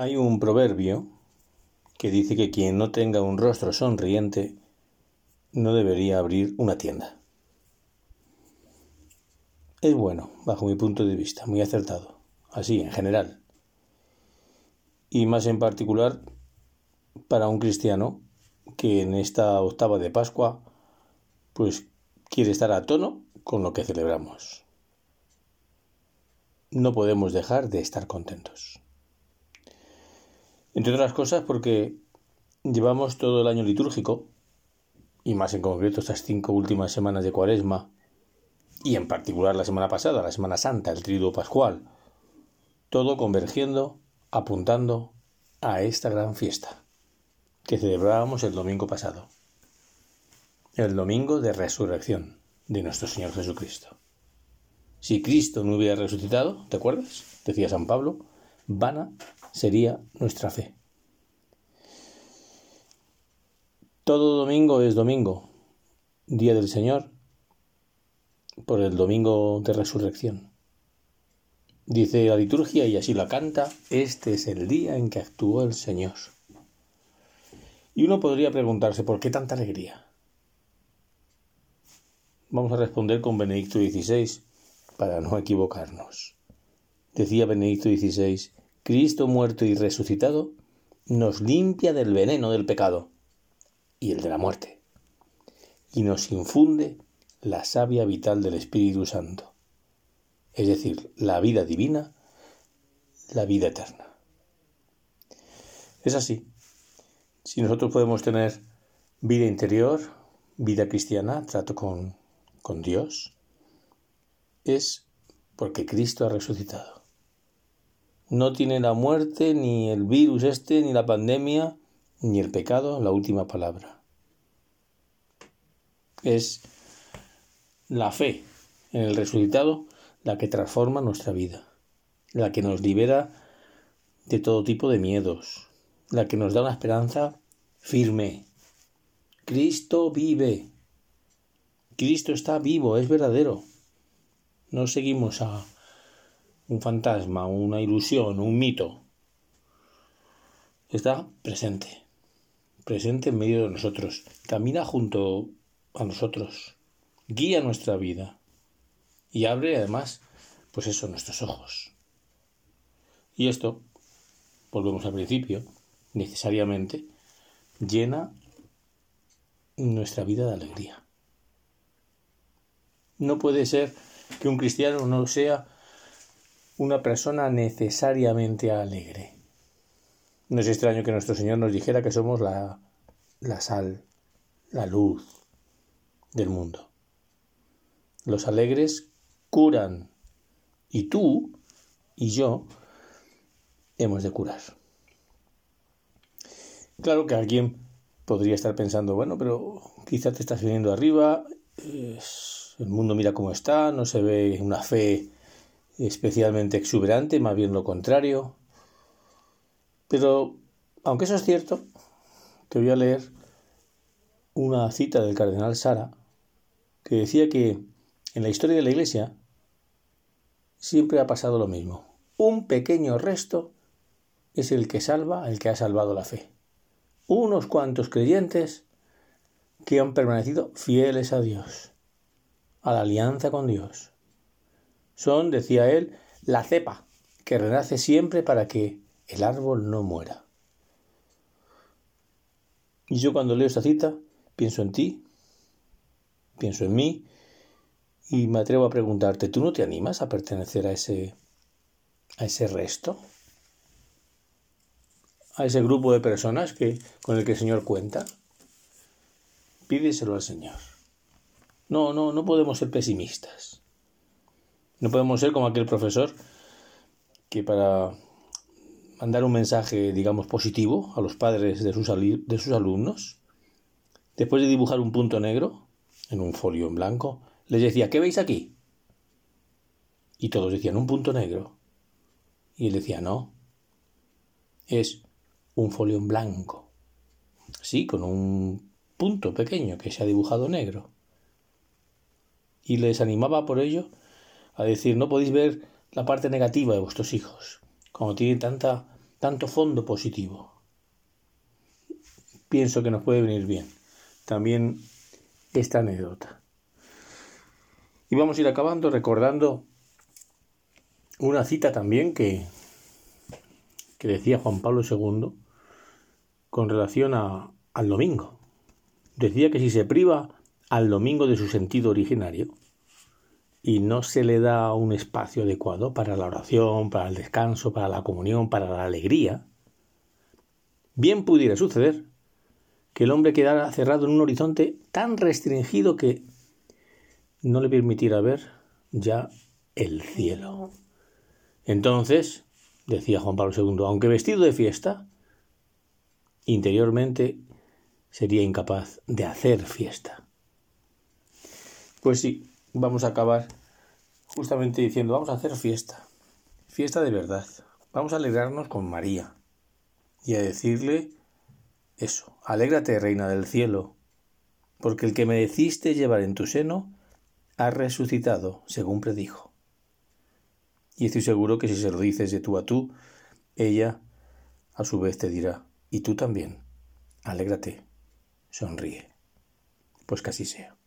Hay un proverbio que dice que quien no tenga un rostro sonriente no debería abrir una tienda. Es bueno, bajo mi punto de vista, muy acertado, así en general. Y más en particular para un cristiano que en esta octava de Pascua pues quiere estar a tono con lo que celebramos. No podemos dejar de estar contentos. Entre otras cosas porque llevamos todo el año litúrgico, y más en concreto estas cinco últimas semanas de Cuaresma, y en particular la semana pasada, la Semana Santa, el Triduo Pascual, todo convergiendo, apuntando a esta gran fiesta que celebrábamos el domingo pasado, el domingo de resurrección de nuestro Señor Jesucristo. Si Cristo no hubiera resucitado, ¿te acuerdas? Decía San Pablo, vana sería nuestra fe. Todo domingo es domingo, día del Señor, por el domingo de resurrección. Dice la liturgia y así la canta, este es el día en que actuó el Señor. Y uno podría preguntarse, ¿por qué tanta alegría? Vamos a responder con Benedicto XVI, para no equivocarnos. Decía Benedicto XVI, Cristo muerto y resucitado nos limpia del veneno del pecado y el de la muerte, y nos infunde la savia vital del Espíritu Santo, es decir, la vida divina, la vida eterna. Es así. Si nosotros podemos tener vida interior, vida cristiana, trato con, con Dios, es porque Cristo ha resucitado no tiene la muerte, ni el virus este, ni la pandemia, ni el pecado la última palabra. Es la fe en el resucitado la que transforma nuestra vida, la que nos libera de todo tipo de miedos, la que nos da una esperanza firme. Cristo vive. Cristo está vivo, es verdadero. No seguimos a un fantasma, una ilusión, un mito. Está presente, presente en medio de nosotros, camina junto a nosotros, guía nuestra vida y abre además, pues eso, nuestros ojos. Y esto, volvemos al principio, necesariamente llena nuestra vida de alegría. No puede ser que un cristiano no sea una persona necesariamente alegre. No es extraño que nuestro Señor nos dijera que somos la, la sal, la luz del mundo. Los alegres curan y tú y yo hemos de curar. Claro que alguien podría estar pensando, bueno, pero quizá te estás viniendo arriba, el mundo mira cómo está, no se ve una fe especialmente exuberante, más bien lo contrario. Pero, aunque eso es cierto, te voy a leer una cita del cardenal Sara que decía que en la historia de la Iglesia siempre ha pasado lo mismo. Un pequeño resto es el que salva, el que ha salvado la fe. Unos cuantos creyentes que han permanecido fieles a Dios, a la alianza con Dios, son, decía él, la cepa que renace siempre para que el árbol no muera. Y yo cuando leo esta cita pienso en ti, pienso en mí y me atrevo a preguntarte, ¿tú no te animas a pertenecer a ese a ese resto? A ese grupo de personas que con el que el Señor cuenta? Pídeselo al Señor. No, no, no podemos ser pesimistas. No podemos ser como aquel profesor que para mandar un mensaje, digamos, positivo a los padres de sus, de sus alumnos, después de dibujar un punto negro en un folio en blanco, les decía, ¿qué veis aquí? Y todos decían, un punto negro. Y él decía, no, es un folio en blanco. Sí, con un punto pequeño que se ha dibujado negro. Y les animaba por ello a decir, no podéis ver la parte negativa de vuestros hijos, como tienen tanta tanto fondo positivo. Pienso que nos puede venir bien también esta anécdota. Y vamos a ir acabando recordando una cita también que, que decía Juan Pablo II con relación a, al domingo. Decía que si se priva al domingo de su sentido originario y no se le da un espacio adecuado para la oración, para el descanso, para la comunión, para la alegría, bien pudiera suceder que el hombre quedara cerrado en un horizonte tan restringido que no le permitiera ver ya el cielo. Entonces, decía Juan Pablo II, aunque vestido de fiesta, interiormente sería incapaz de hacer fiesta. Pues sí, vamos a acabar justamente diciendo, vamos a hacer fiesta, fiesta de verdad. Vamos a alegrarnos con María y a decirle eso, alégrate, reina del cielo, porque el que me deciste llevar en tu seno ha resucitado, según predijo. Y estoy seguro que si se lo dices de tú a tú, ella a su vez te dirá, y tú también, alégrate, sonríe. Pues que así sea.